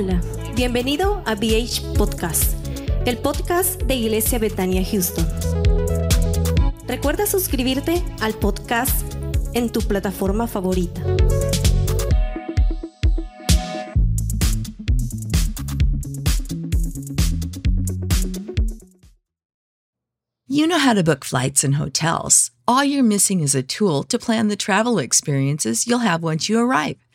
Hola, bienvenido a BH Podcast, el podcast de Iglesia Betania Houston. Recuerda suscribirte al podcast en tu plataforma favorita. You know how to book flights and hotels. All you're missing is a tool to plan the travel experiences you'll have once you arrive.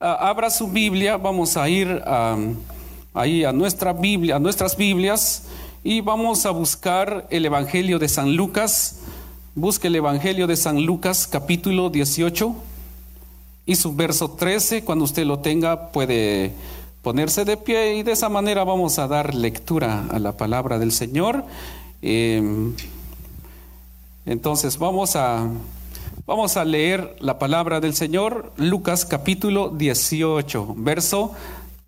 Uh, abra su Biblia, vamos a ir um, ahí a nuestra Biblia, a nuestras Biblias y vamos a buscar el Evangelio de San Lucas. Busque el Evangelio de San Lucas, capítulo 18 y su verso 13. Cuando usted lo tenga, puede ponerse de pie y de esa manera vamos a dar lectura a la palabra del Señor. Eh, entonces vamos a, vamos a leer la palabra del Señor, Lucas capítulo 18, verso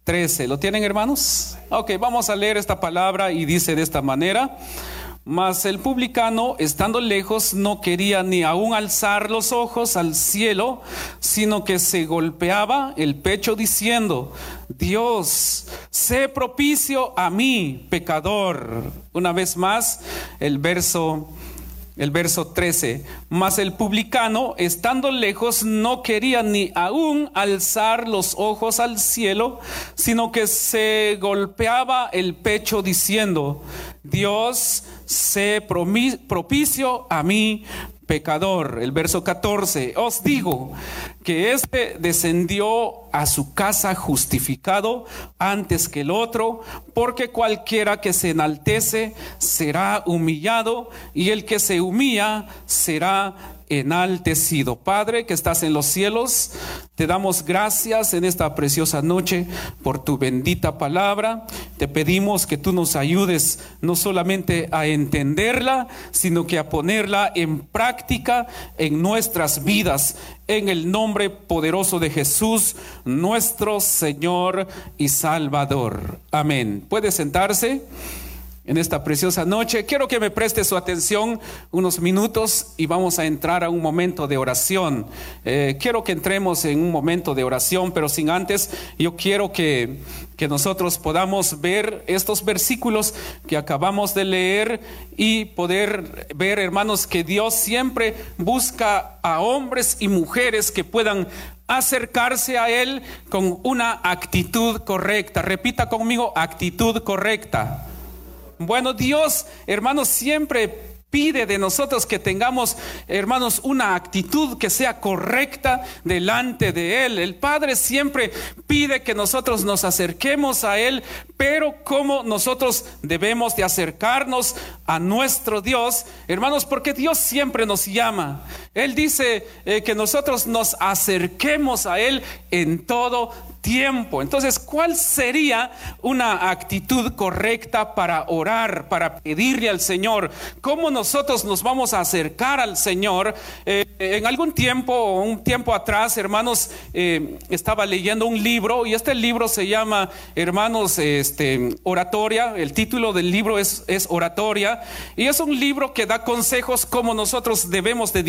13. ¿Lo tienen hermanos? Ok, vamos a leer esta palabra y dice de esta manera. Mas el publicano, estando lejos, no quería ni aún alzar los ojos al cielo, sino que se golpeaba el pecho diciendo, Dios, sé propicio a mí, pecador. Una vez más, el verso el verso 13, mas el publicano, estando lejos, no quería ni aún alzar los ojos al cielo, sino que se golpeaba el pecho diciendo, Dios, sé propicio a mí, pecador. El verso 14, os digo que éste descendió a su casa justificado antes que el otro, porque cualquiera que se enaltece será humillado y el que se humilla será enaltecido. Padre que estás en los cielos, te damos gracias en esta preciosa noche por tu bendita palabra. Te pedimos que tú nos ayudes no solamente a entenderla, sino que a ponerla en práctica en nuestras vidas. En el nombre poderoso de Jesús, nuestro Señor y Salvador. Amén. ¿Puede sentarse? En esta preciosa noche. Quiero que me preste su atención unos minutos y vamos a entrar a un momento de oración. Eh, quiero que entremos en un momento de oración, pero sin antes, yo quiero que, que nosotros podamos ver estos versículos que acabamos de leer y poder ver, hermanos, que Dios siempre busca a hombres y mujeres que puedan acercarse a Él con una actitud correcta. Repita conmigo, actitud correcta. Bueno, Dios, hermanos, siempre pide de nosotros que tengamos, hermanos, una actitud que sea correcta delante de Él. El Padre siempre pide que nosotros nos acerquemos a Él pero cómo nosotros debemos de acercarnos a nuestro Dios, hermanos, porque Dios siempre nos llama. Él dice eh, que nosotros nos acerquemos a Él en todo tiempo. Entonces, ¿cuál sería una actitud correcta para orar, para pedirle al Señor? ¿Cómo nosotros nos vamos a acercar al Señor? Eh, en algún tiempo, un tiempo atrás, hermanos, eh, estaba leyendo un libro y este libro se llama, hermanos, este, Oratoria. El título del libro es, es Oratoria y es un libro que da consejos cómo nosotros debemos de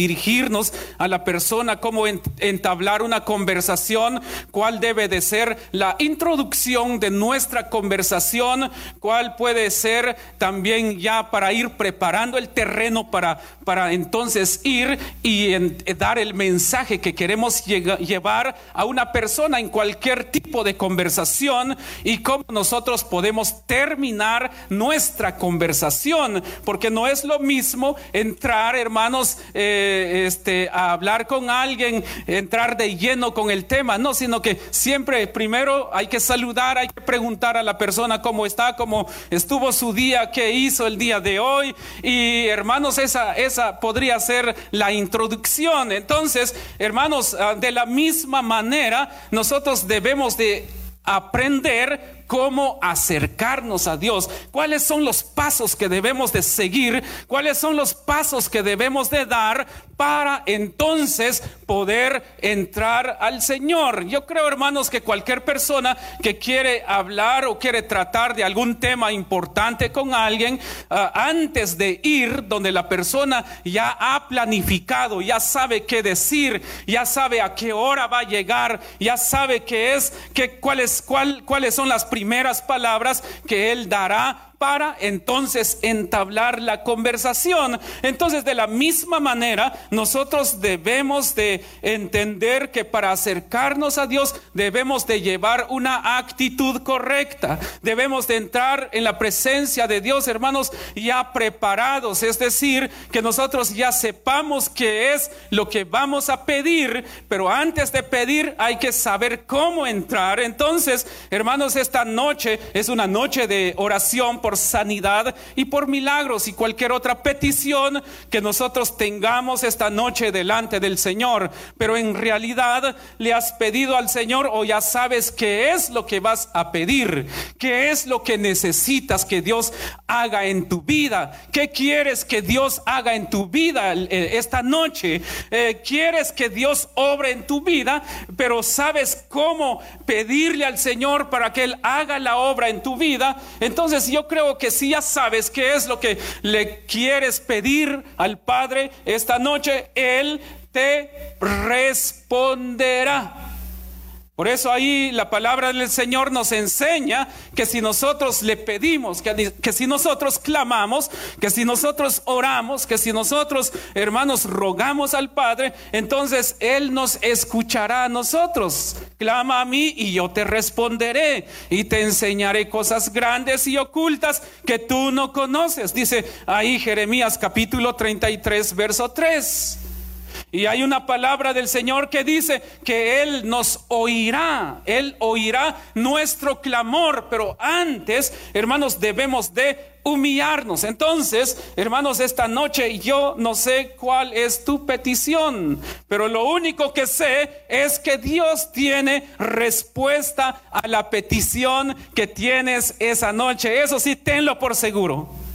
a la persona, cómo entablar una conversación, cuál debe de ser la introducción de nuestra conversación, cuál puede ser también ya para ir preparando el terreno para, para entonces ir y dar el mensaje que queremos llevar a una persona en cualquier tipo de conversación y cómo nosotros podemos terminar nuestra conversación, porque no es lo mismo entrar, hermanos, eh, este, a hablar con alguien, entrar de lleno con el tema, no, sino que siempre primero hay que saludar, hay que preguntar a la persona cómo está, cómo estuvo su día, qué hizo el día de hoy. Y hermanos, esa, esa podría ser la introducción. Entonces, hermanos, ah, de la misma manera, nosotros debemos de aprender cómo acercarnos a Dios, cuáles son los pasos que debemos de seguir, cuáles son los pasos que debemos de dar para entonces poder entrar al Señor. Yo creo, hermanos, que cualquier persona que quiere hablar o quiere tratar de algún tema importante con alguien, ah, antes de ir donde la persona ya ha planificado, ya sabe qué decir, ya sabe a qué hora va a llegar, ya sabe qué es, cuáles, cuál, cuáles son las primeras palabras que Él dará para entonces entablar la conversación. Entonces, de la misma manera, nosotros debemos de entender que para acercarnos a Dios debemos de llevar una actitud correcta. Debemos de entrar en la presencia de Dios, hermanos, ya preparados. Es decir, que nosotros ya sepamos qué es lo que vamos a pedir, pero antes de pedir hay que saber cómo entrar. Entonces, hermanos, esta noche es una noche de oración por sanidad y por milagros y cualquier otra petición que nosotros tengamos esta noche delante del Señor. Pero en realidad le has pedido al Señor o ya sabes qué es lo que vas a pedir, qué es lo que necesitas que Dios haga en tu vida, qué quieres que Dios haga en tu vida eh, esta noche. Eh, quieres que Dios obre en tu vida, pero sabes cómo pedirle al Señor para que Él haga la obra en tu vida. Entonces yo creo creo que si ya sabes qué es lo que le quieres pedir al Padre esta noche, Él te responderá. Por eso ahí la palabra del Señor nos enseña que si nosotros le pedimos, que, si nosotros clamamos, que si nosotros oramos, que si nosotros, hermanos, rogamos al Padre, entonces Él nos escuchará a nosotros. Clama a mí y yo te responderé y te enseñaré cosas grandes y ocultas que tú no conoces. Dice ahí Jeremías capítulo 33, verso 3. Y hay una palabra del Señor que dice que Él nos oirá, Él oirá nuestro clamor, pero antes, hermanos, debemos de humillarnos. Entonces, hermanos, esta noche yo no sé cuál es tu petición, pero lo único que sé es que Dios tiene respuesta a la petición que tienes esa noche. Eso sí, tenlo por seguro.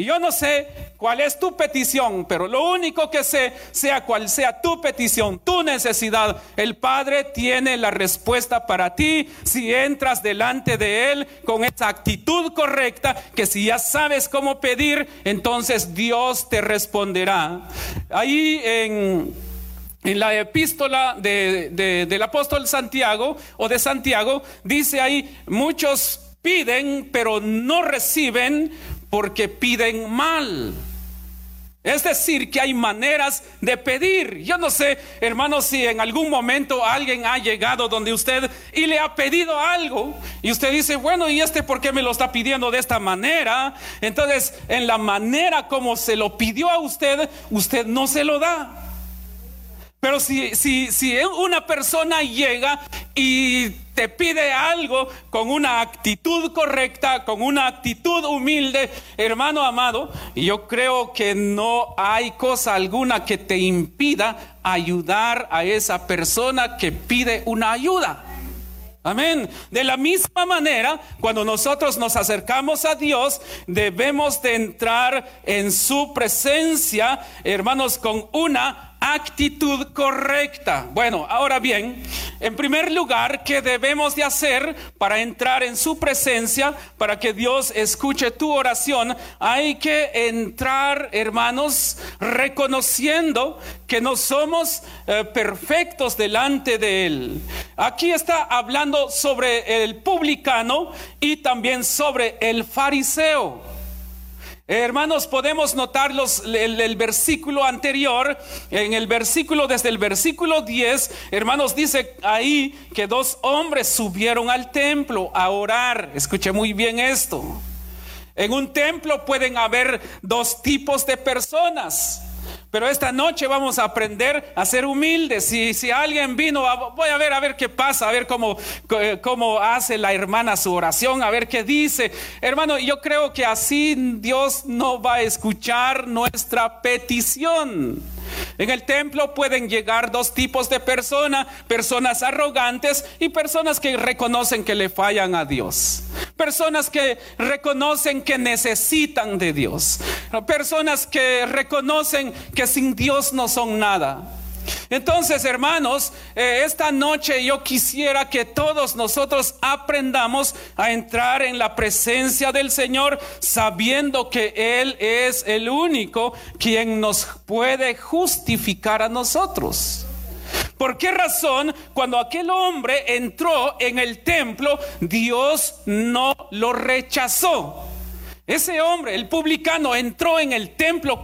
Y yo no sé cuál es tu petición, pero lo único que sé, sea cual sea tu petición, tu necesidad, el Padre tiene la respuesta para ti si entras delante de Él con esa actitud correcta, que si ya sabes cómo pedir, entonces Dios te responderá. Ahí en... En la epístola del apóstol Santiago o de Santiago dice ahí, muchos piden pero no reciben porque piden mal. Es decir, que hay maneras de pedir. Yo no sé, hermano, si en algún momento alguien ha llegado donde usted y le ha pedido algo. Y usted dice, bueno, ¿y este por qué me lo está pidiendo de esta manera? Entonces, en la manera como se lo pidió a usted, usted no se lo da. Pero si, si, si una persona llega y te pide algo con una actitud correcta, con una actitud humilde, hermano amado, yo creo que no hay cosa alguna que te impida ayudar a esa persona que pide una ayuda. Amén. De la misma manera, cuando nosotros nos acercamos a Dios, debemos de entrar en su presencia, hermanos, con una actitud correcta. Bueno, ahora bien, en primer lugar, ¿qué debemos de hacer para entrar en su presencia, para que Dios escuche tu oración? Hay que entrar, hermanos, reconociendo que no somos eh, perfectos delante de Él. Aquí está hablando sobre el publicano y también sobre el fariseo. Hermanos, podemos notar el, versículo anterior, en el versículo, desde el versículo 10, hermanos, dice ahí que dos hombres subieron al templo a orar. Escuche muy bien esto. En un templo pueden haber dos tipos de personas. Pero esta noche vamos a aprender a ser humildes. Si, alguien vino, voy a ver a ver qué pasa, a ver cómo, cómo hace la hermana su oración, a ver qué dice. Hermano, yo creo que así Dios no va a escuchar nuestra petición. En el templo pueden llegar dos tipos de personas, personas arrogantes y personas que reconocen que le fallan a Dios. Personas que reconocen que necesitan de Dios. Personas que reconocen que sin Dios no son nada. Entonces, hermanos, eh, esta noche yo quisiera que todos nosotros aprendamos a entrar en la presencia del Señor sabiendo que Él es el único quien nos puede justificar a nosotros. ¿Por qué razón cuando aquel hombre entró en el templo, Dios no lo rechazó? Ese hombre, el publicano, entró en el templo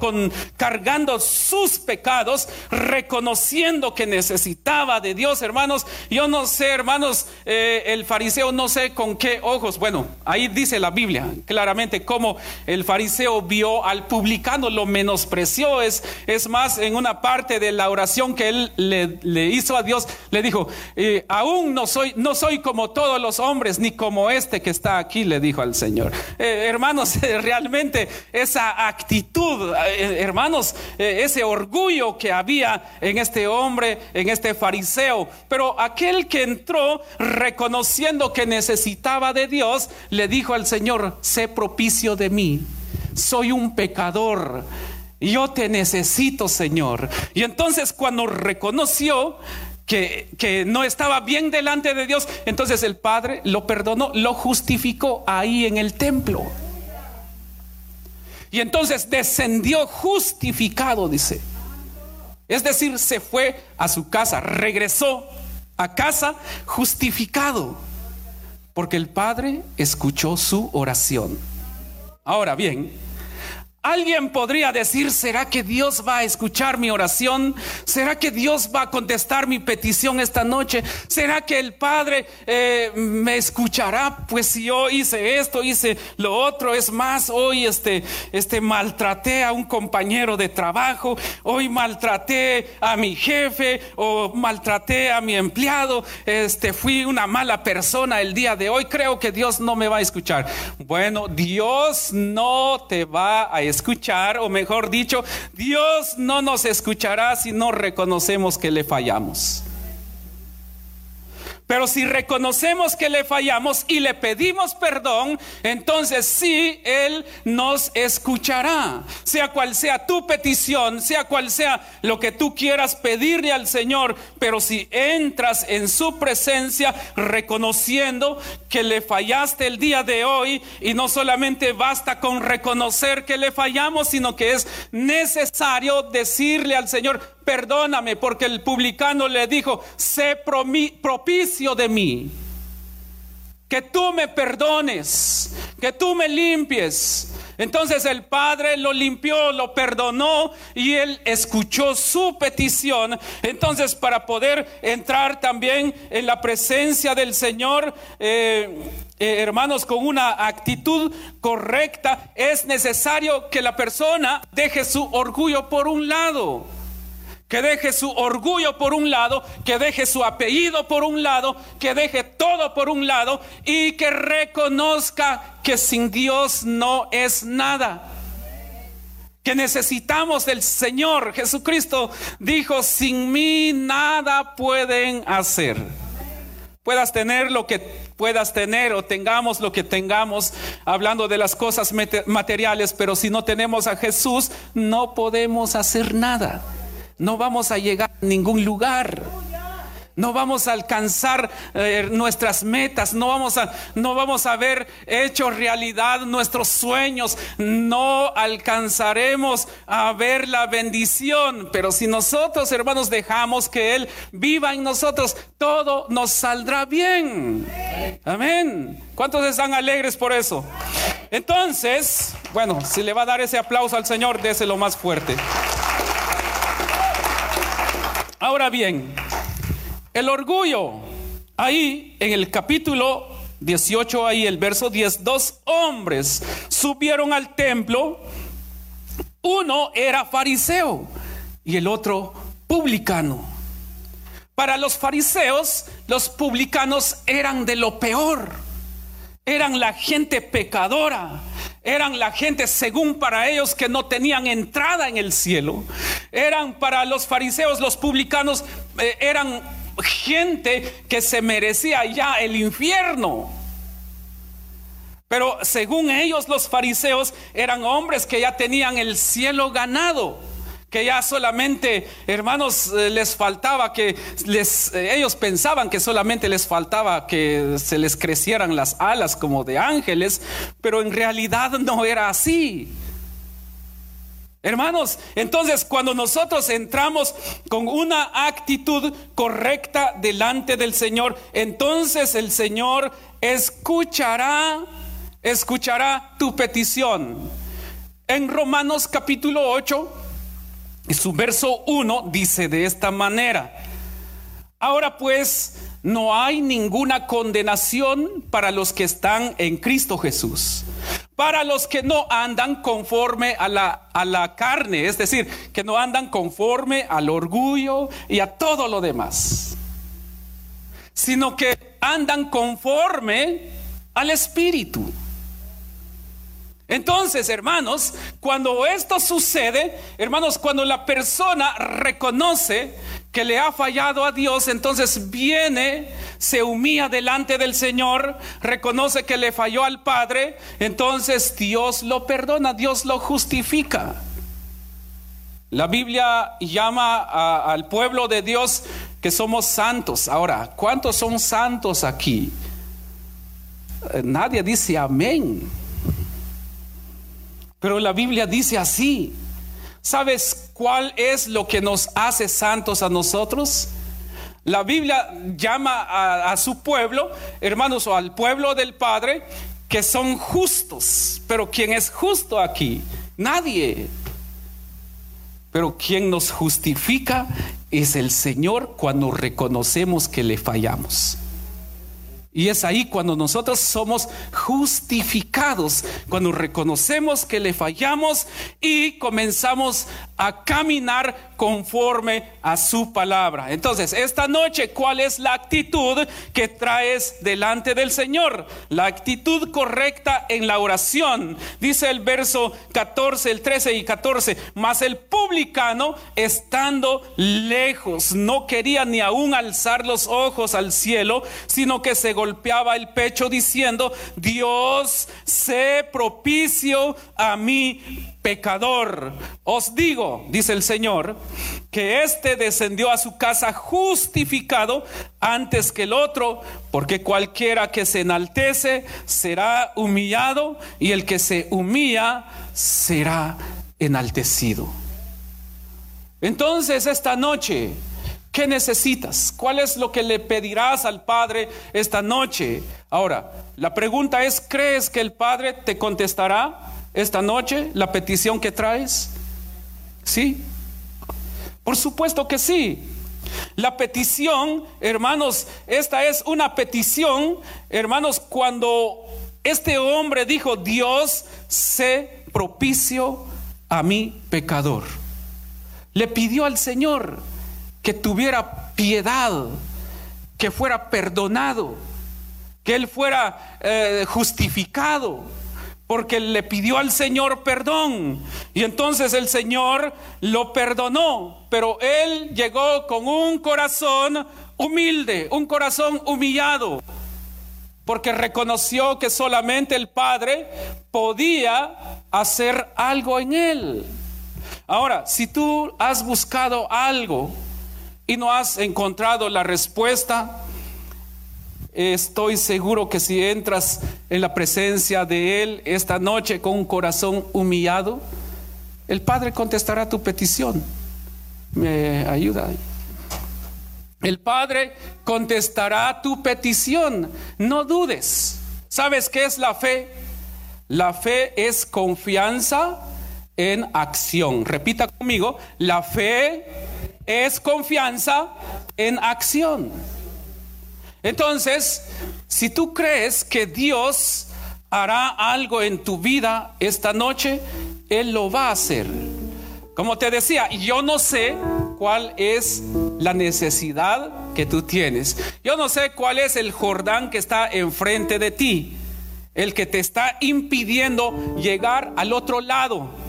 cargando sus pecados, reconociendo que necesitaba de Dios, hermanos. Yo no sé, hermanos, eh, el fariseo no sé con qué ojos. Bueno, ahí dice la Biblia claramente cómo el fariseo vio al publicano, lo menospreció. Es, es más, en una parte de la oración que él le, hizo a Dios, le dijo, eh, aún no soy, no soy como todos los hombres, ni como este que está aquí, le dijo al Señor. Eh, hermanos, realmente esa actitud, eh, hermanos, eh, ese orgullo que había en este hombre, en este fariseo. Pero aquel que entró reconociendo que necesitaba de Dios, le dijo al Señor, sé propicio de mí, soy un pecador. Yo te necesito, Señor. Y entonces cuando reconoció, que, que, no estaba bien delante de Dios, entonces el Padre lo perdonó, lo justificó ahí en el templo. Y entonces descendió justificado, dice. Es decir, se fue a su casa, regresó a casa justificado, porque el Padre escuchó su oración. Ahora bien, Alguien podría decir, ¿será que Dios va a escuchar mi oración? ¿Será que Dios va a contestar mi petición esta noche? ¿Será que el Padre eh, me escuchará? Pues si yo hice esto, hice lo otro, es más, hoy este, este maltraté a un compañero de trabajo, hoy maltraté a mi jefe o maltraté a mi empleado, este, fui una mala persona el día de hoy, creo que Dios no me va a escuchar. Bueno, Dios no te va a escuchar escuchar, o mejor dicho, Dios no nos escuchará si no reconocemos que le fallamos. Pero si reconocemos que le fallamos y le pedimos perdón, entonces sí, Él nos escuchará. Sea cual sea tu petición, sea cual sea lo que tú quieras pedirle al Señor, pero si entras en su presencia reconociendo que le fallaste el día de hoy y no solamente basta con reconocer que le fallamos, sino que es necesario decirle al Señor, perdóname, porque el publicano le dijo, sé propicio de mí. Que tú me perdones, que tú me limpies. Entonces el Padre lo limpió, lo perdonó y él escuchó su petición. Entonces para poder entrar también en la presencia del Señor, eh, eh, hermanos, con una actitud correcta, es necesario que la persona deje su orgullo por un lado que deje su orgullo por un lado, que deje su apellido por un lado, que deje todo por un lado y que reconozca que sin Dios no es nada. Que necesitamos del Señor. Jesucristo dijo, sin mí nada pueden hacer. Puedas tener lo que puedas tener o tengamos lo que tengamos, hablando de las cosas materiales, pero si no tenemos a Jesús, no podemos hacer nada no vamos a llegar a ningún lugar. No vamos a alcanzar eh, nuestras metas, no vamos, a, no vamos a ver hecho realidad nuestros sueños, no alcanzaremos a ver la bendición. Pero si nosotros, hermanos, dejamos que Él viva en nosotros, todo nos saldrá bien. Amén. ¿Cuántos están alegres por eso? Entonces, bueno, si le va a dar ese aplauso al Señor, déselo más fuerte. Ahora bien, el orgullo, ahí en el capítulo 18, ahí el verso 10, dos hombres subieron al templo, uno era fariseo y el otro publicano. Para los fariseos, los publicanos eran de lo peor, eran la gente pecadora, eran la gente según para ellos que no tenían entrada en el cielo. Eran para los fariseos, los publicanos, eh, eran gente que se merecía ya el infierno. Pero según ellos los fariseos eran hombres que ya tenían el cielo ganado que ya solamente, hermanos, eh, les faltaba que les, eh, ellos pensaban que solamente les faltaba que se les crecieran las alas como de ángeles, pero en realidad no era así. Hermanos, entonces cuando nosotros entramos con una actitud correcta delante del Señor, entonces el Señor escuchará, escuchará tu petición. En Romanos capítulo 8, y su verso 1 dice de esta manera, ahora pues no hay ninguna condenación para los que están en Cristo Jesús, para los que no andan conforme a la, a la carne, es decir, que no andan conforme al orgullo y a todo lo demás, sino que andan conforme al Espíritu. Entonces, hermanos, cuando esto sucede, hermanos, cuando la persona reconoce que le ha fallado a Dios, entonces viene, se humilla delante del Señor, reconoce que le falló al Padre, entonces Dios lo perdona, Dios lo justifica. La Biblia llama al pueblo de Dios que somos santos. Ahora, ¿cuántos son santos aquí? Eh, nadie dice amén. Pero la Biblia dice así. ¿Sabes cuál es lo que nos hace santos a nosotros? La Biblia llama a, su pueblo, hermanos, o al pueblo del Padre, que son justos. Pero ¿quién es justo aquí? Nadie. Pero quien nos justifica es el Señor cuando reconocemos que le fallamos. Y es ahí cuando nosotros somos justificados, cuando reconocemos que le fallamos y comenzamos a caminar conforme a su palabra. Entonces, esta noche, ¿cuál es la actitud que traes delante del Señor? La actitud correcta en la oración. Dice el verso 14, el 13 y 14, mas el publicano, estando lejos, no quería ni aún alzar los ojos al cielo, sino que se golpeaba el pecho diciendo, Dios, sé propicio a mí pecador. Os digo, dice el Señor, que éste descendió a su casa justificado antes que el otro, porque cualquiera que se enaltece será humillado y el que se humilla será enaltecido. Entonces esta noche, ¿qué necesitas? ¿Cuál es lo que le pedirás al Padre esta noche? Ahora, la pregunta es, ¿crees que el Padre te contestará? Esta noche la petición que traes? Sí. Por supuesto que sí. La petición, hermanos, esta es una petición, hermanos, cuando este hombre dijo, Dios, sé propicio a mi pecador. le pidió al Señor que tuviera piedad, que fuera perdonado, que él fuera eh, justificado, porque le pidió al Señor perdón. Y entonces el Señor lo perdonó, pero él llegó con un corazón humilde, un corazón humillado, porque reconoció que solamente el Padre podía hacer algo en él. Ahora, si tú has buscado algo y no has encontrado la respuesta, estoy seguro que si entras en la presencia de Él esta noche con un corazón humillado, el Padre contestará tu petición. ¿Me ayuda? El Padre contestará tu petición. No dudes. ¿Sabes qué es la fe? La fe es confianza en acción. Repita conmigo, la fe es confianza en acción. Entonces, si tú crees que Dios hará algo en tu vida esta noche, Él lo va a hacer. Como te decía, yo no sé cuál es la necesidad que tú tienes. Yo no sé cuál es el Jordán que está enfrente de ti, el que te está impidiendo llegar al otro lado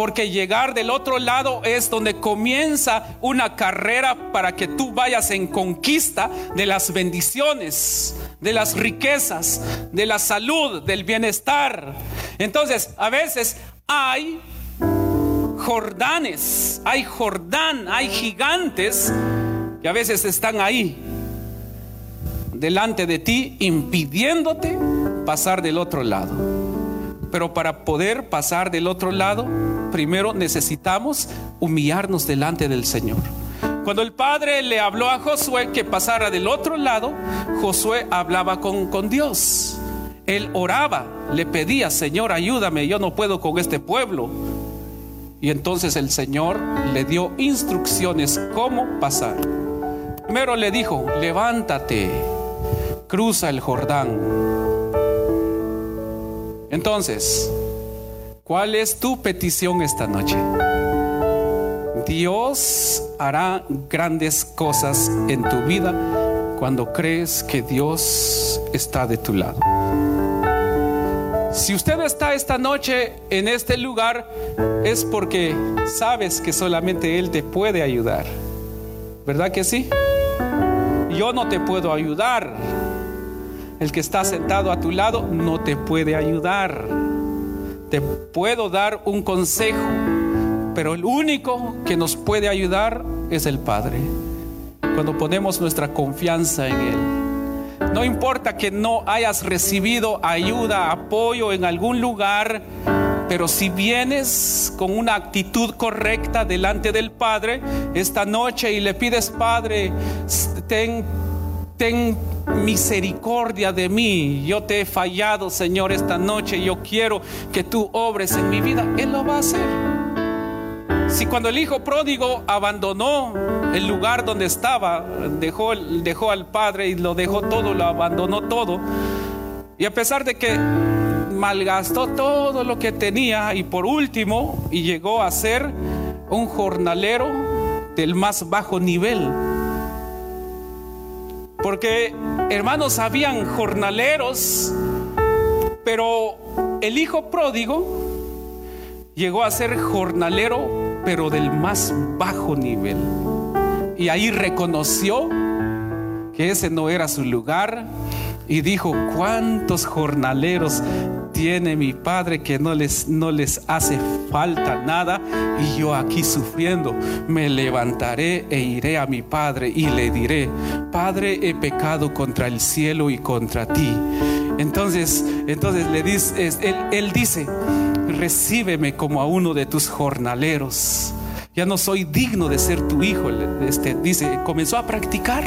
porque llegar del otro lado es donde comienza una carrera para que tú vayas en conquista de las bendiciones, de las riquezas, de la salud, del bienestar. Entonces, a veces hay Jordanes, hay Jordán, hay gigantes que a veces están ahí delante de ti impidiéndote pasar del otro lado. Pero para poder pasar del otro lado, primero necesitamos humillarnos delante del Señor. Cuando el Padre le habló a Josué que pasara del otro lado, Josué hablaba con, con Dios. Él oraba, le pedía, Señor, ayúdame, yo no puedo con este pueblo. Y entonces el Señor le dio instrucciones cómo pasar. Primero le dijo, levántate, cruza el Jordán entonces, ¿cuál es tu petición esta noche? Dios hará grandes cosas en tu vida cuando crees que Dios está de tu lado. Si usted está esta noche en este lugar es porque sabes que solamente Él te puede ayudar. ¿Verdad que sí? Yo no te puedo ayudar el que está sentado a tu lado no te puede ayudar. Te puedo dar un consejo, pero el único que nos puede ayudar es el Padre. Cuando ponemos nuestra confianza en Él. No importa que no hayas recibido ayuda, apoyo en algún lugar, pero si vienes con una actitud correcta delante del Padre esta noche y le pides, Padre, ten, ten misericordia de mí. Yo te he fallado, Señor, esta noche. Yo quiero que tú obres en mi vida. Él lo va a hacer. Si cuando el hijo pródigo abandonó el lugar donde estaba, dejó, dejó al padre y lo dejó todo, lo abandonó todo. Y a pesar de que malgastó todo lo que tenía y por último, y llegó a ser un jornalero del más bajo nivel porque, hermanos, habían jornaleros, pero el hijo pródigo llegó a ser jornalero, pero del más bajo nivel. Y ahí reconoció que ese no era su lugar y dijo, ¿cuántos jornaleros tiene mi padre que no les, no les hace falta nada y yo aquí sufriendo? Me levantaré e iré a mi padre y le diré, Padre, he pecado contra el cielo y contra ti. Entonces, entonces le dice, él, él dice, recíbeme como a uno de tus jornaleros. Ya no soy digno de ser tu hijo. Este, dice, comenzó a practicar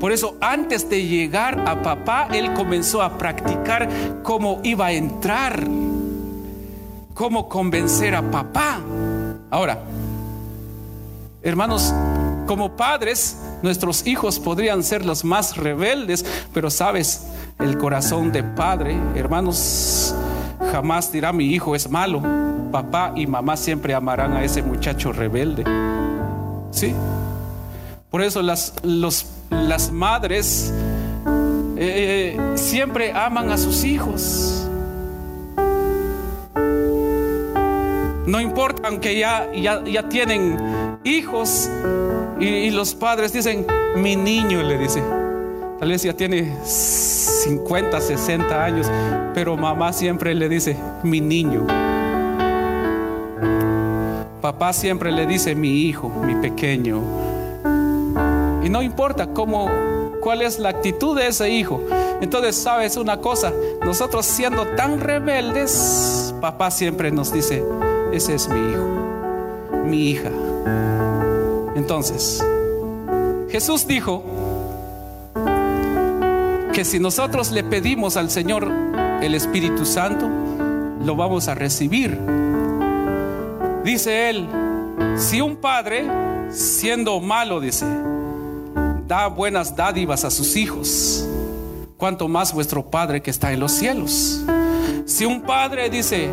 por eso antes de llegar a papá, él comenzó a practicar cómo iba a entrar, cómo convencer a papá. Ahora, hermanos, como padres, nuestros hijos podrían ser los más rebeldes, pero sabes, el corazón de padre, hermanos, jamás dirá mi hijo es malo papá y mamá siempre amarán a ese muchacho rebelde. ¿Sí? Por eso las, las madres eh, siempre aman a sus hijos. No importa, aunque ya, ya, tienen hijos y, los padres dicen, mi niño le dice. Tal vez ya tiene 50, 60 años, pero mamá siempre le dice, mi niño. Papá siempre le dice, mi hijo, mi pequeño. Y no importa cómo, cuál es la actitud de ese hijo. Entonces, sabes una cosa, nosotros siendo tan rebeldes, papá siempre nos dice, ese es mi hijo, mi hija. Entonces, Jesús dijo que si nosotros le pedimos al Señor el Espíritu Santo, lo vamos a recibir. Dice él, si un padre, siendo malo, dice, da buenas dádivas a sus hijos, cuanto más vuestro Padre que está en los cielos. Si un padre dice,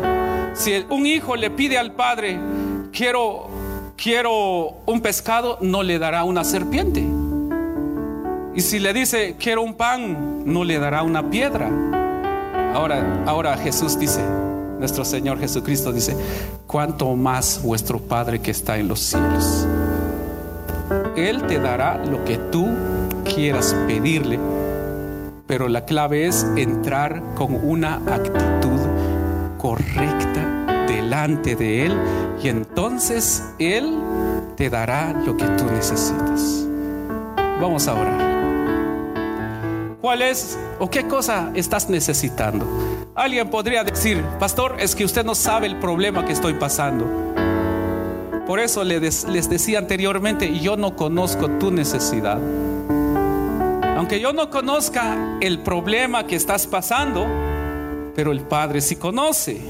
si un hijo le pide al padre, quiero, quiero un pescado, no le dará una serpiente. Y si le dice, quiero un pan, no le dará una piedra. Ahora, ahora Jesús dice, nuestro Señor Jesucristo dice, cuanto más vuestro Padre que está en los cielos. Él te dará lo que tú quieras pedirle, pero la clave es entrar con una actitud correcta delante de Él y entonces Él te dará lo que tú necesitas. Vamos a orar. ¿Cuál es o qué cosa estás necesitando? Alguien podría decir, pastor, es que usted no sabe el problema que estoy pasando. Por eso les decía anteriormente, yo no conozco tu necesidad. Aunque yo no conozca el problema que estás pasando, pero el Padre sí conoce.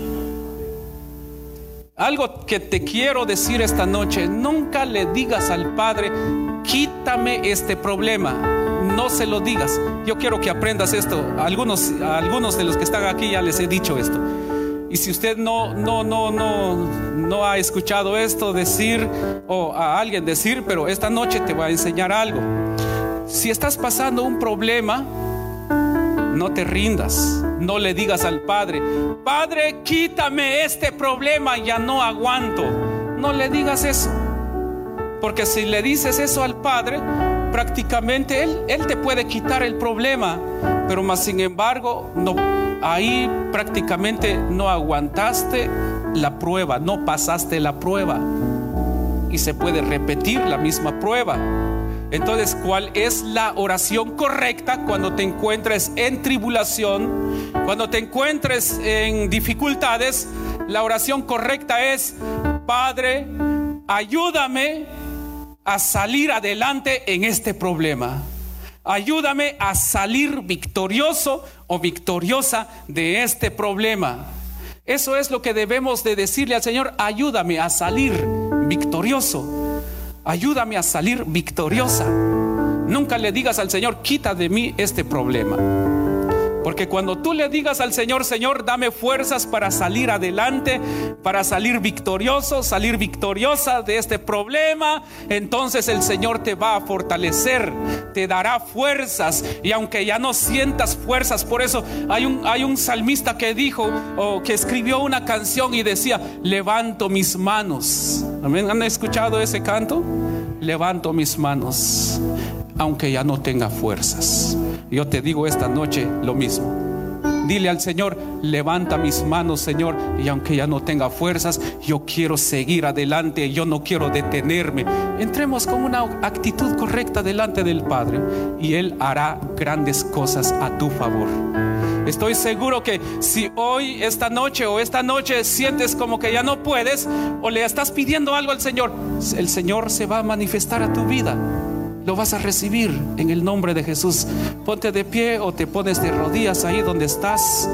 Algo que te quiero decir esta noche, nunca le digas al Padre, quítame este problema. No se lo digas. Yo quiero que aprendas esto. algunos, algunos de los que están aquí ya les he dicho esto. Y si usted no, no, no, no, no ha escuchado esto decir o a alguien decir, pero esta noche te voy a enseñar algo. Si estás pasando un problema, no te rindas, no le digas al Padre, Padre, quítame este problema, ya no aguanto. No le digas eso. Porque si le dices eso al Padre, prácticamente Él, él te puede quitar el problema, pero más sin embargo, no, ahí prácticamente no aguantaste la prueba, no pasaste la prueba. Y se puede repetir la misma prueba. Entonces, ¿cuál es la oración correcta cuando te encuentres en tribulación? Cuando te encuentres en dificultades, la oración correcta es, Padre, ayúdame a salir adelante en este problema. Ayúdame a salir victorioso victoriosa de este problema. Eso es lo que debemos de decirle al Señor, ayúdame a salir victorioso ayúdame a salir victoriosa. Nunca le digas al Señor, quita de mí este problema. Porque cuando tú le digas al Señor, Señor, dame fuerzas para salir adelante, para salir victorioso, salir victoriosa de este problema, entonces el Señor te va a fortalecer, te dará fuerzas. Y aunque ya no sientas fuerzas, por eso hay un, hay un salmista que dijo o que escribió una canción y decía, levanto mis manos. ¿Han escuchado ese canto? Levanto mis manos, aunque ya no tenga fuerzas. Yo te digo esta noche lo mismo. Dile al Señor, levanta mis manos, Señor, y aunque ya no tenga fuerzas, yo quiero seguir adelante, yo no quiero detenerme. Entremos con una actitud correcta delante del Padre y Él hará grandes cosas a tu favor. Estoy seguro que si hoy, esta noche o esta noche sientes como que ya no puedes o le estás pidiendo algo al Señor, el Señor se va a manifestar a tu vida lo vas a recibir en el nombre de Jesús. Ponte de pie o te pones de rodillas ahí donde estás.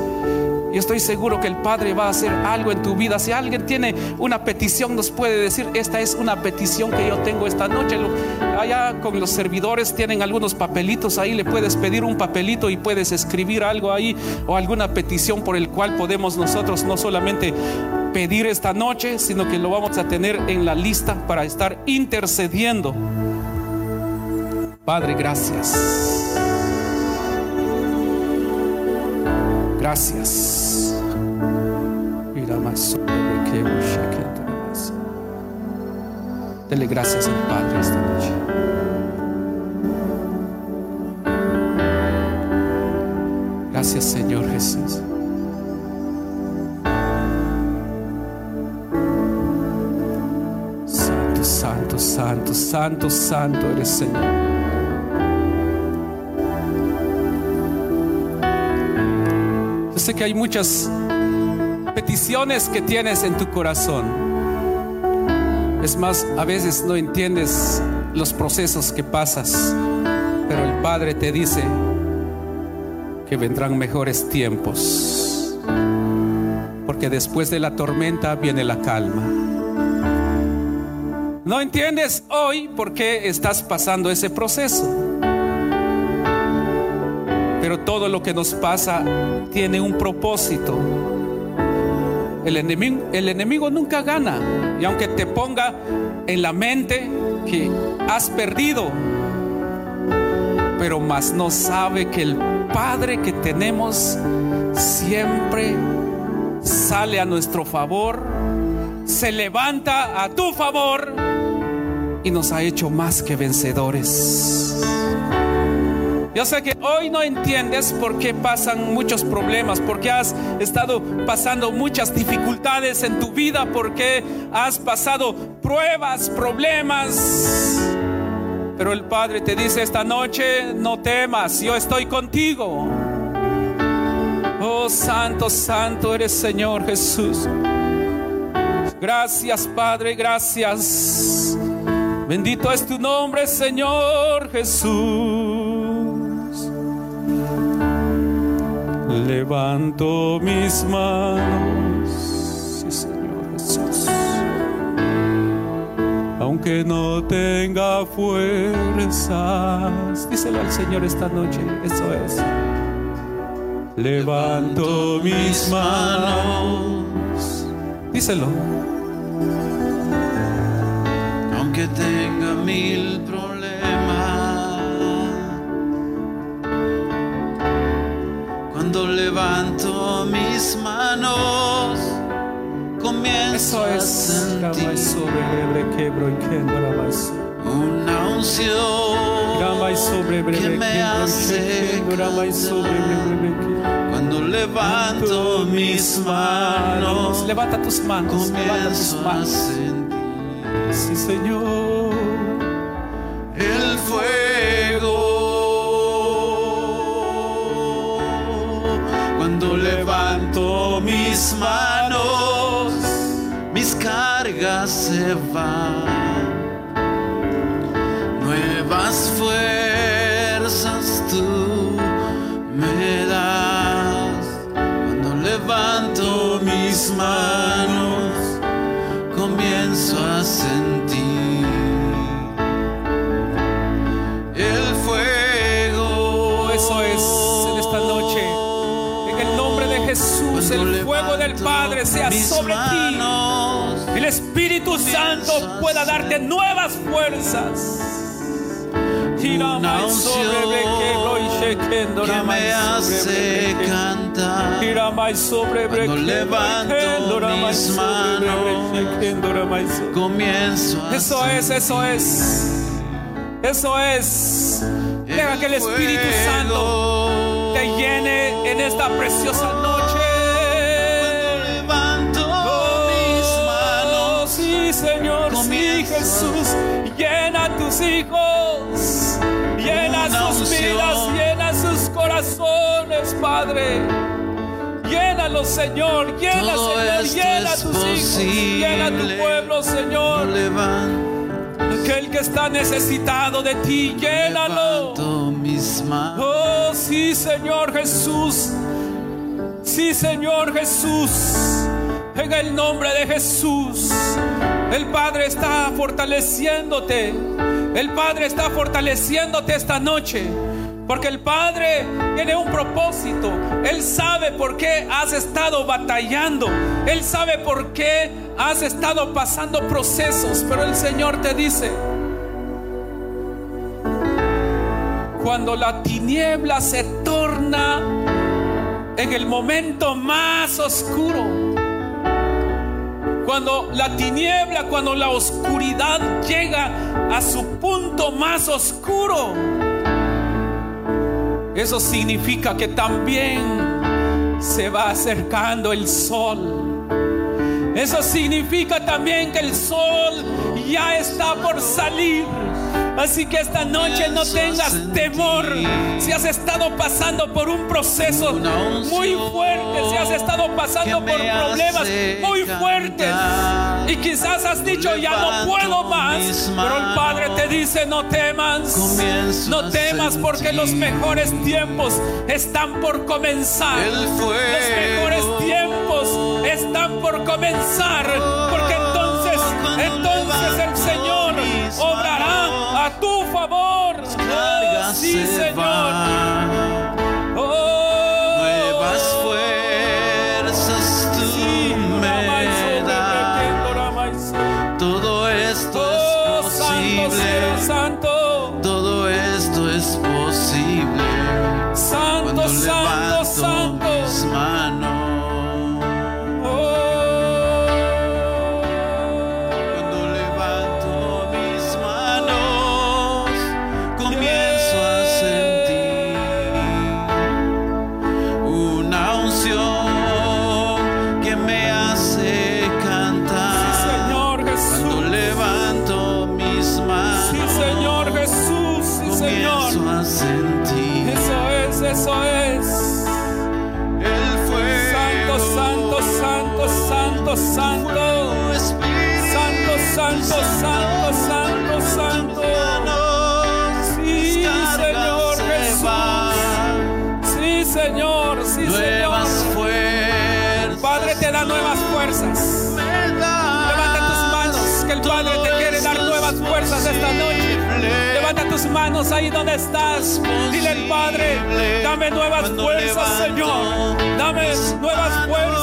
Y estoy seguro que el Padre va a hacer algo en tu vida. Si alguien tiene una petición, nos puede decir, esta es una petición que yo tengo esta noche. Allá con los servidores tienen algunos papelitos ahí, le puedes pedir un papelito y puedes escribir algo ahí o alguna petición por el cual podemos nosotros no solamente pedir esta noche, sino que lo vamos a tener en la lista para estar intercediendo. Padre, gracias. Gracias. Dele gracias al Padre esta noche. Gracias Señor Jesús. Santo, santo, santo, santo, santo eres Señor. Sé que hay muchas peticiones que tienes en tu corazón. Es más, a veces no entiendes los procesos que pasas, pero el Padre te dice que vendrán mejores tiempos, porque después de la tormenta viene la calma. No entiendes hoy por qué estás pasando ese proceso, pero todo lo que nos pasa tiene un propósito. El enemigo, nunca gana. Y aunque te ponga en la mente que has perdido, pero más no sabe que el Padre que tenemos siempre sale a nuestro favor, se levanta a tu favor y nos ha hecho más que vencedores. Yo sé que hoy no entiendes por qué pasan muchos problemas, por qué has estado pasando muchas dificultades en tu vida, por qué has pasado pruebas, problemas. Pero el Padre te dice esta noche, no temas, yo estoy contigo. Oh Santo, Santo eres Señor Jesús. Gracias Padre, gracias. Bendito es tu nombre, Señor Jesús. Levanto mis manos, sí, Señor Jesús. Aunque no tenga fuerzas, díselo al Señor esta noche, eso es. Levanto mis manos, díselo. Aunque tenga mil problemas, levanto mis manos, comienzo a sentir una unción que me hace cantar. Cuando levanto mis manos, Levanta tus manos, levanta tus comienzo a manos. sentir Sí, Señor. el fuego. Cuando levanto mis manos, mis cargas se van. Nuevas fuerzas sobre ti. El Espíritu Santo pueda darte nuevas fuerzas. Una unción que me hace cantar. Cuando levanto mis manos, comienzo a Eso es, eso es. Eso es. Deja que el Espíritu Santo te llene en esta preciosa noche. Sí, Señor, sí. Jesús. Llena a tus hijos, llena sus vidas, llena sus corazones, Padre. Llénalos, Señor, llena, Señor, llena a tus hijos, llena a tu pueblo, Señor. Aquel que está necesitado de ti, llénalo. Oh, sí, Señor Jesús. Sí, Señor Jesús. En el nombre de Jesús. El Padre está fortaleciéndote. El Padre está fortaleciéndote esta noche. Porque el Padre tiene un propósito. Él sabe por qué has estado batallando. Él sabe por qué has estado pasando procesos. Pero el Señor te dice, cuando la tiniebla se torna en el momento más oscuro, cuando la tiniebla, cuando la oscuridad llega a su punto más oscuro, eso significa que también se va acercando el sol. Eso significa también que el sol ya está por salir. Así que esta noche no tengas temor. Si has estado pasando por un proceso muy fuerte, si has estado pasando por problemas muy fuertes y quizás has dicho ya no puedo más, pero el Padre te dice no temas, no temas porque los mejores tiempos están por comenzar. Los mejores tiempos están por comenzar porque entonces, entonces tu favor. Manos ahí donde estás. Dile al Padre, dame nuevas fuerzas, Señor. Dame nuevas fuerzas,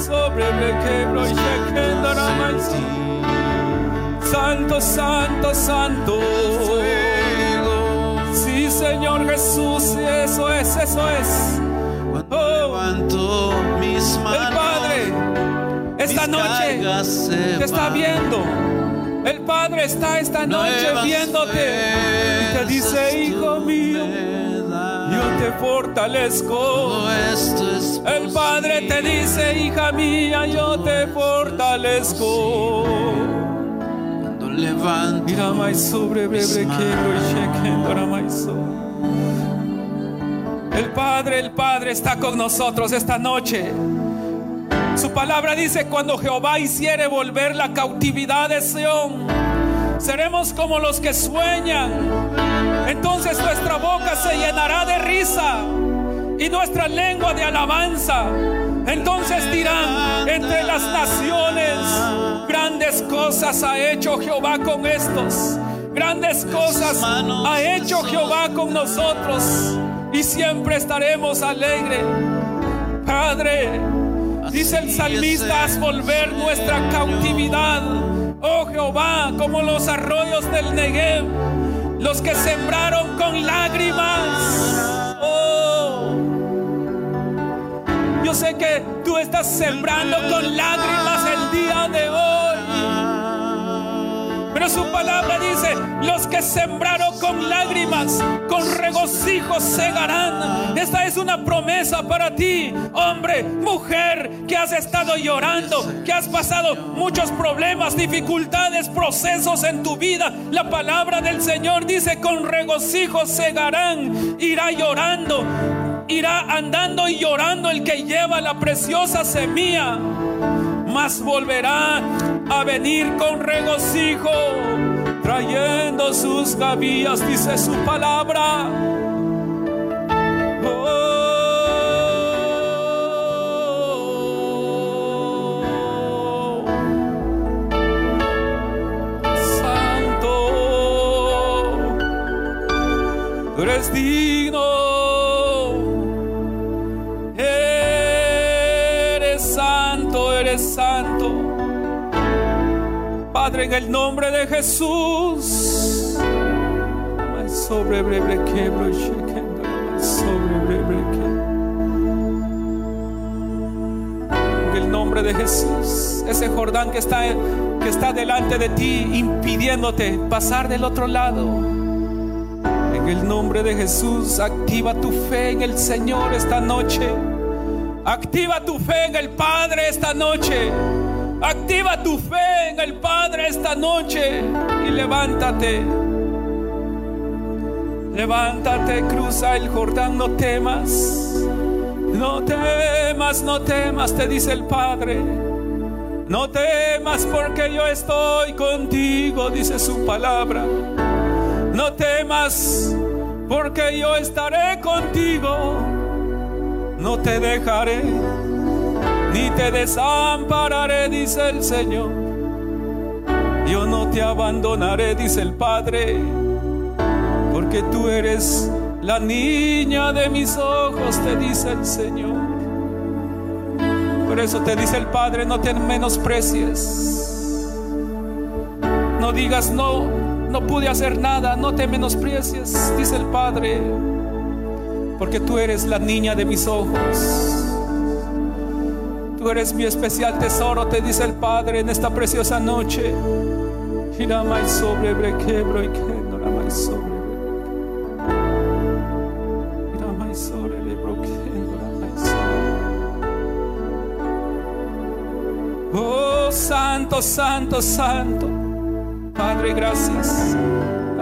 Sobre Brequebro y Shekenda Ramai. Santo, santo, santo. Sí, Señor Jesús, eso es, eso es. Oh. levanto mis manos. El Padre, esta noche se te está viendo. El Padre está esta noche viéndote y te dice, hijo mío, te fortalezco. Todo esto es El Padre te dice, hija mía, yo te fortalezco. Cuando levanto. El Padre, el Padre está con nosotros esta noche. Su palabra dice, cuando Jehová hiciere volver la cautividad de Sión, seremos como los que sueñan. Entonces nuestra boca se llenará de risa y nuestra lengua de alabanza. Entonces dirán entre las naciones, grandes cosas ha hecho Jehová con estos. Grandes cosas ha hecho Jehová con nosotros y siempre estaremos alegres. Padre, dice el salmista, haz volver nuestra cautividad. Oh Jehová, como los arroyos del Negev, los que sembraron con lágrimas. Oh, yo sé que tú estás sembrando con lágrimas el día de hoy. Pero su palabra dice, los que sembraron con lágrimas, con regocijo segarán. Esta es una promesa para ti, hombre, mujer, que has estado llorando, que has pasado muchos problemas, dificultades, procesos en tu vida. La palabra del Señor dice, con regocijo segarán, irá llorando. Irá andando y llorando el que lleva la preciosa semilla. mas volverá a venir con regocijo, trayendo sus gavillas, dice su palabra. Oh, Santo, eres. El nombre de Jesús. En el nombre de Jesús, ese Jordán que está, que está delante de ti, impidiéndote pasar del otro lado. En el nombre de Jesús, activa tu fe en el Señor esta noche. Activa tu fe en el Padre esta noche. Activa tu fe en el Padre esta noche y levántate. Levántate, cruza el Jordán, no temas. No temas, no temas, te dice el Padre. No temas porque yo estoy contigo, dice su palabra. No temas porque yo estaré contigo. No te dejaré ni te desampararé, dice el Señor. Yo no te abandonaré, dice el Padre, porque tú eres la niña de mis ojos, te dice el Señor. Por eso te dice el Padre, no te menosprecies. No digas, no, no pude hacer nada, no te menosprecies, dice el Padre, porque tú eres la niña de mis ojos. Tú eres mi especial tesoro, te dice el Padre en esta preciosa noche. Sobre brequebro y que no la sobre. Oh, santo, santo, santo. Padre, gracias.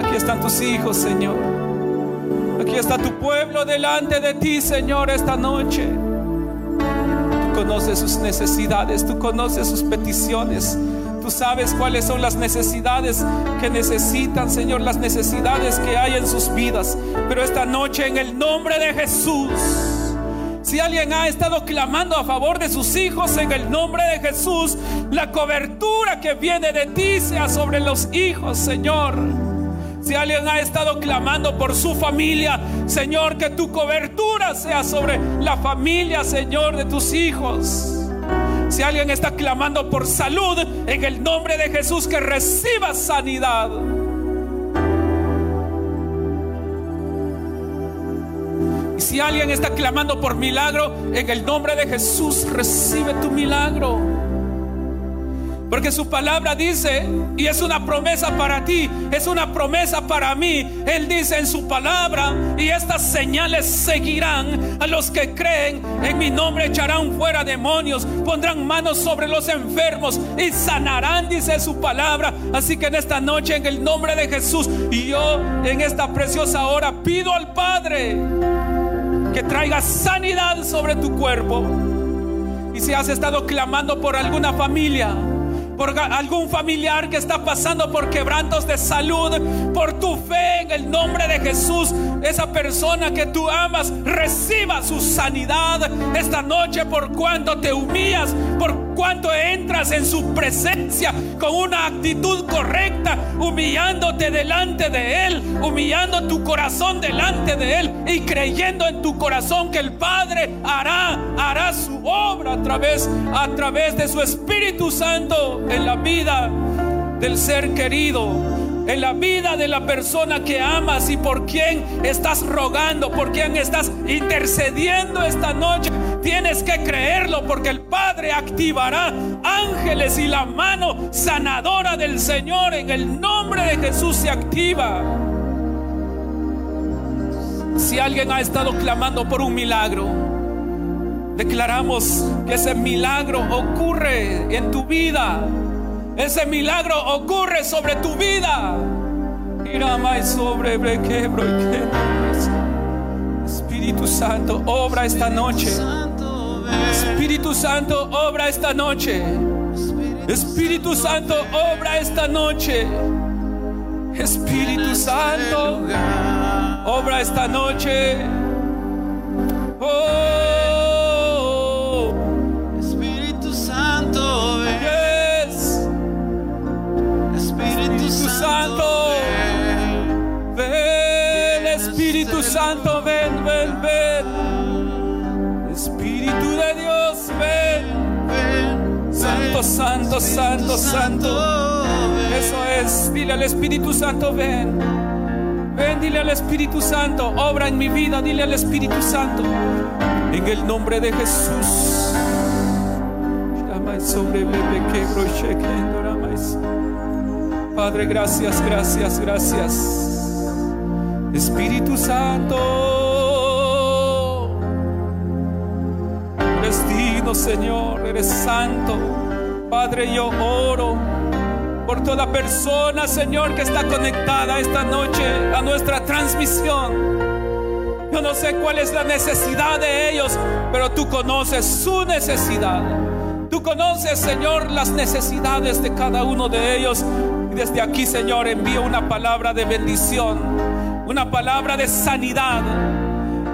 Aquí están tus hijos, Señor. Aquí está tu pueblo delante de ti, Señor, esta noche. Conoces sus necesidades, tú conoces sus peticiones. Tú sabes cuáles son las necesidades que necesitan, Señor, las necesidades que hay en sus vidas. Pero esta noche, en el nombre de Jesús, si alguien ha estado clamando a favor de sus hijos en el nombre de Jesús, la cobertura que viene de ti sea sobre los hijos, Señor. Si alguien ha estado clamando por su familia, Señor, que tu cobertura sea sobre la familia, Señor, de tus hijos. Si alguien está clamando por salud, en el nombre de Jesús, que reciba sanidad. Y si alguien está clamando por milagro, en el nombre de Jesús, recibe tu milagro. Porque su palabra dice, y es una promesa para ti, es una promesa para mí. Él dice en su palabra, y estas señales seguirán a los que creen. En mi nombre echarán fuera demonios, pondrán manos sobre los enfermos y sanarán, dice su palabra. Así que en esta noche, en el nombre de Jesús, y yo en esta preciosa hora pido al Padre que traiga sanidad sobre tu cuerpo. Y si has estado clamando por alguna familia, por algún familiar que está pasando por quebrantos de salud, por tu fe en el nombre de Jesús, esa persona que tú amas reciba su sanidad esta noche por cuanto te humillas, por cuanto entras en su presencia con una actitud correcta, humillándote delante de Él, humillando tu corazón delante de Él y creyendo en tu corazón que el Padre hará, hará su obra a través, a través de su Espíritu Santo en la vida del ser querido, en la vida de la persona que amas y por quien estás rogando, por quien estás intercediendo esta noche. Tienes que creerlo porque el Padre activará ángeles y la mano sanadora del Señor en el nombre de Jesús se activa. Si alguien ha estado clamando por un milagro, declaramos que ese milagro ocurre en tu vida. Ese milagro ocurre sobre tu vida. Irá más sobre brequebro y Espíritu Santo, obra esta noche. Espíritu Santo, obra esta noche. Espíritu Santo, obra esta noche. Espíritu Santo, obra esta noche. Oh, Santo. ven. Espíritu Santo, ven, ven, ven. Espíritu de Dios, ven. Santo, santo, santo, santo. Eso es, dile al Espíritu Santo, ven. Ven, dile al Espíritu Santo, obra en mi vida, dile al Espíritu Santo. En el nombre de Jesús. Padre, gracias, gracias, gracias. Espíritu Santo. Eres digno, Señor, eres santo. Padre, yo oro por toda persona, Señor, que está conectada esta noche a nuestra transmisión. Yo no sé cuál es la necesidad de ellos, pero tú conoces su necesidad. Tú conoces, Señor, las necesidades de cada uno de ellos. Desde aquí, Señor, envío una palabra de bendición, una palabra de sanidad.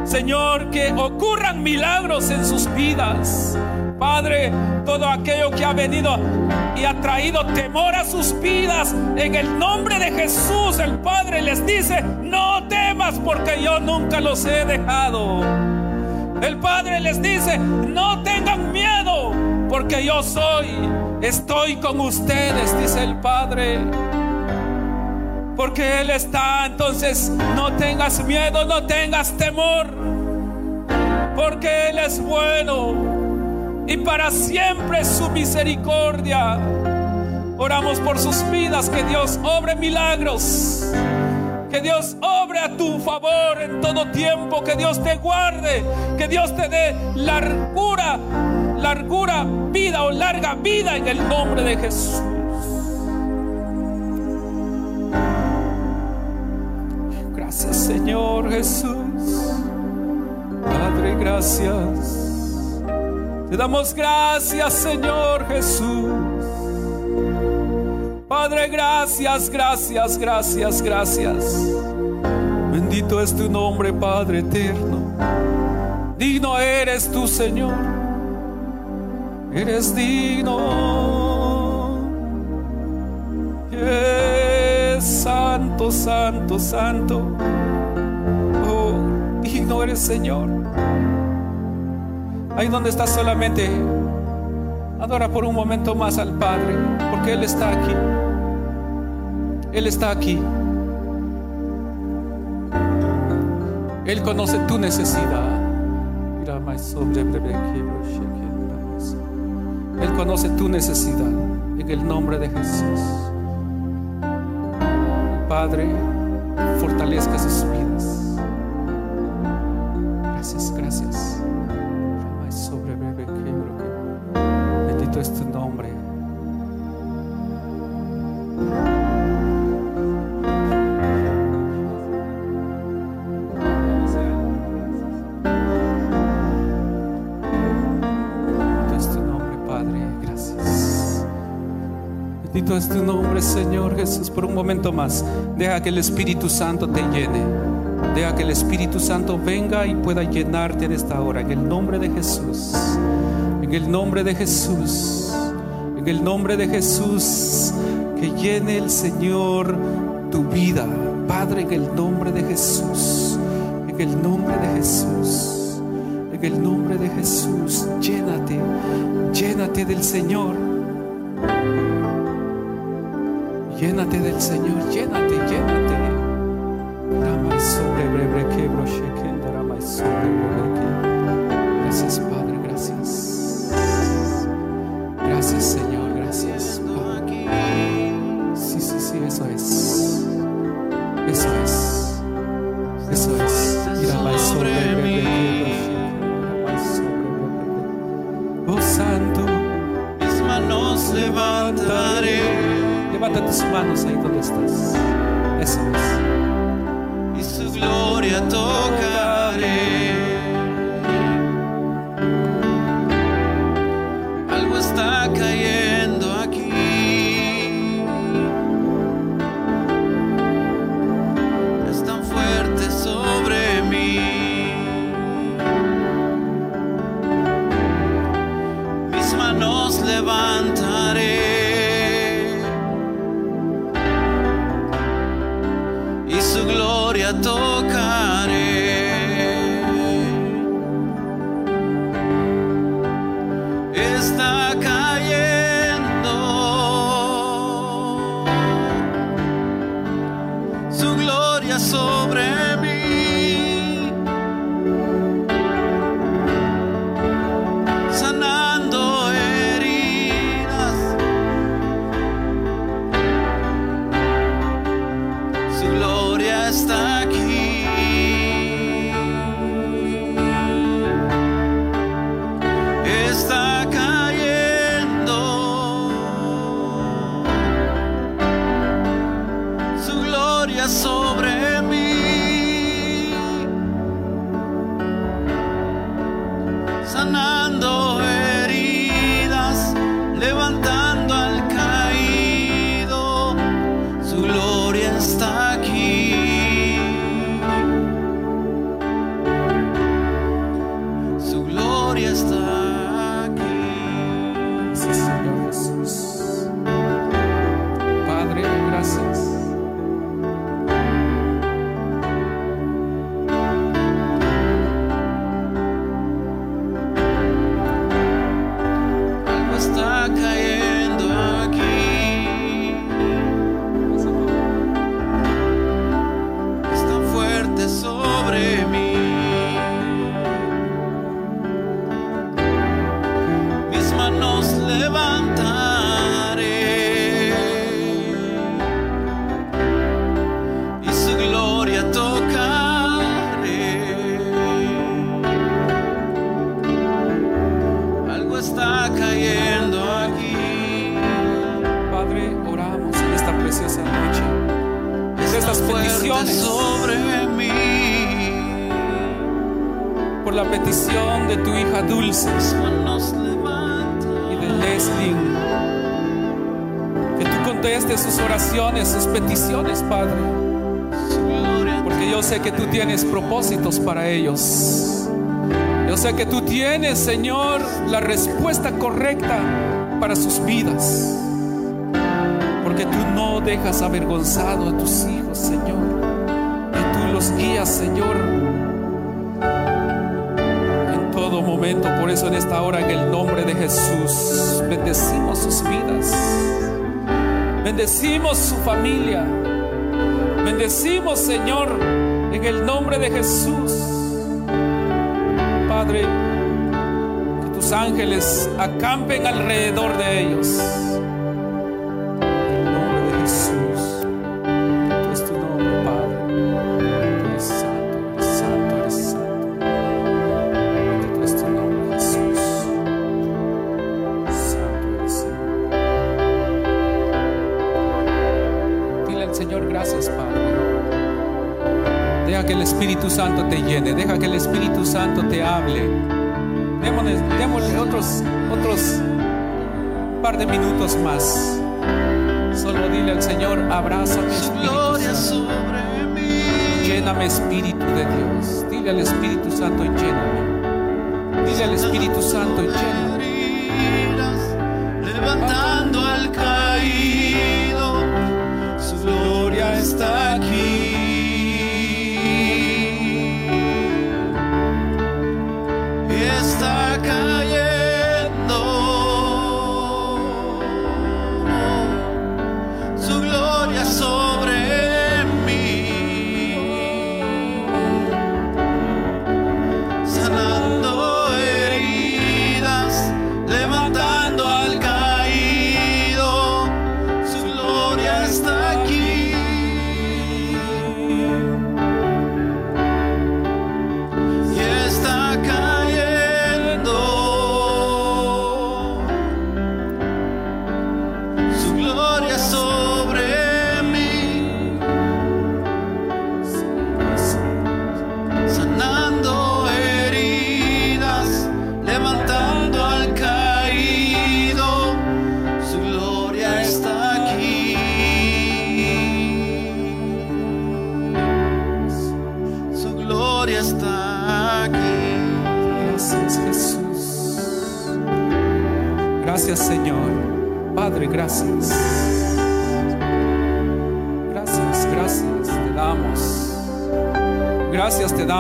Señor, que ocurran milagros en sus vidas. Padre, todo aquello que ha venido y ha traído temor a sus vidas, en el nombre de Jesús, el Padre les dice, no temas porque yo nunca los he dejado. El Padre les dice, no tengan miedo porque yo soy, estoy con ustedes, dice el Padre. Porque Él está, entonces no tengas miedo, no tengas temor. Porque Él es bueno y para siempre su misericordia. Oramos por sus vidas, que Dios obre milagros. Que Dios obre a tu favor en todo tiempo. Que Dios te guarde. Que Dios te dé largura, largura, vida o larga vida en el nombre de Jesús. Gracias Señor Jesús. Padre, gracias. Te damos gracias Señor Jesús. Padre, gracias, gracias, gracias, gracias. Bendito es tu nombre, Padre eterno. Digno eres tú, Señor. Eres digno. Yes, santo, santo, santo. Oh, digno eres, Señor. Ahí donde estás solamente, adora por un momento más al Padre, porque Él está aquí. Él está aquí. Él conoce tu necesidad. Él conoce tu necesidad en el nombre de Jesús. Padre, fortalezca sus vidas. Gracias, gracias. Es tu nombre, Señor Jesús. Por un momento más, deja que el Espíritu Santo te llene. Deja que el Espíritu Santo venga y pueda llenarte en esta hora. En el nombre de Jesús. En el nombre de Jesús. En el nombre de Jesús. Que llene el Señor tu vida. Padre, en el nombre de Jesús. En el nombre de Jesús. En el nombre de Jesús. Llénate. Llénate del Señor. Llénate del Señor. Llénate, llénate. Rama tus manos ahí donde estás. dejas avergonzado a tus hijos, Señor. Y tú los guías, Señor, en todo momento. Por eso en esta hora, en el nombre de Jesús, bendecimos sus vidas. Bendecimos su familia. Bendecimos, Señor, en el nombre de Jesús. Padre, que tus ángeles acampen alrededor de ellos más. Solo dile al Señor, abrázame Espíritu Santo. Lléname Espíritu de Dios. Dile al Espíritu Santo, y lléname. Dile al Espíritu Santo, lléname.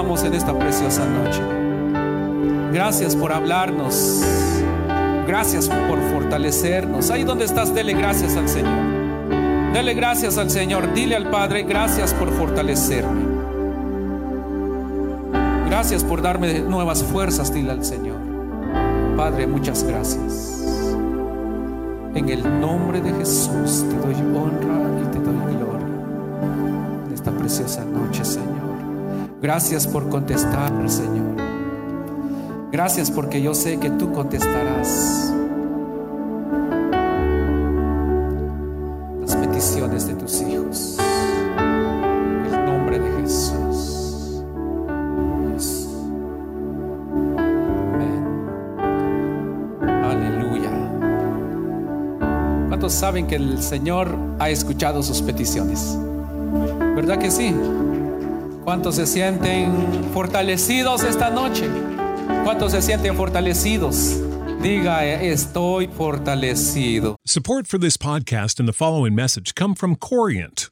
En esta preciosa noche. Gracias por hablarnos. Gracias por fortalecernos. Ahí donde estás, dele gracias al Señor. Dele gracias al Señor. Dile al Padre, gracias por fortalecerme. Gracias por darme nuevas fuerzas, dile al Señor. Padre, muchas gracias. En el nombre de Jesús te doy honra y te doy gloria en esta preciosa noche, Señor. Gracias por contestar, Señor. Gracias porque yo sé que tú contestarás las peticiones de tus hijos. En el nombre de Jesús. Amén. Aleluya. ¿Cuántos saben que el Señor ha escuchado sus peticiones? ¿Verdad que sí? ¿Cuántos se sienten fortalecidos esta noche? ¿Cuántos se sienten fortalecidos? Diga, estoy fortalecido. Support for this podcast and the following message come from Corient.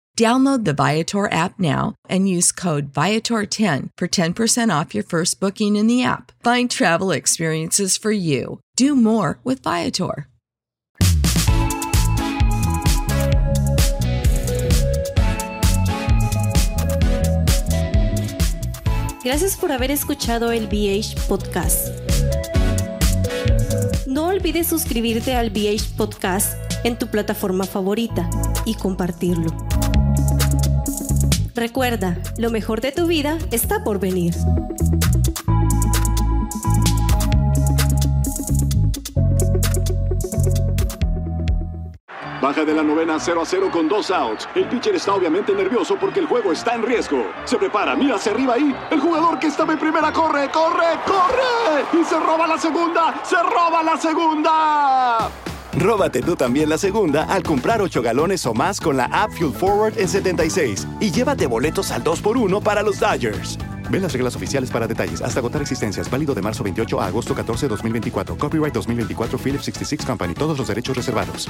Download the Viator app now and use code Viator10 for 10% off your first booking in the app. Find travel experiences for you. Do more with Viator. Gracias por haber escuchado el BH Podcast. No olvides suscribirte al BH Podcast en tu plataforma favorita y compartirlo. Recuerda, lo mejor de tu vida está por venir. Baja de la novena 0 a 0 con dos outs. El pitcher está obviamente nervioso porque el juego está en riesgo. Se prepara, mira hacia arriba ahí. El jugador que estaba en primera corre, corre, corre. Y se roba la segunda, se roba la segunda. Róbate tú también la segunda al comprar 8 galones o más con la app Fuel Forward en 76 y llévate boletos al 2x1 para los Dodgers. Ve las reglas oficiales para detalles. Hasta agotar existencias. Válido de marzo 28 a agosto 14, 2024. Copyright 2024 Philips 66 Company. Todos los derechos reservados.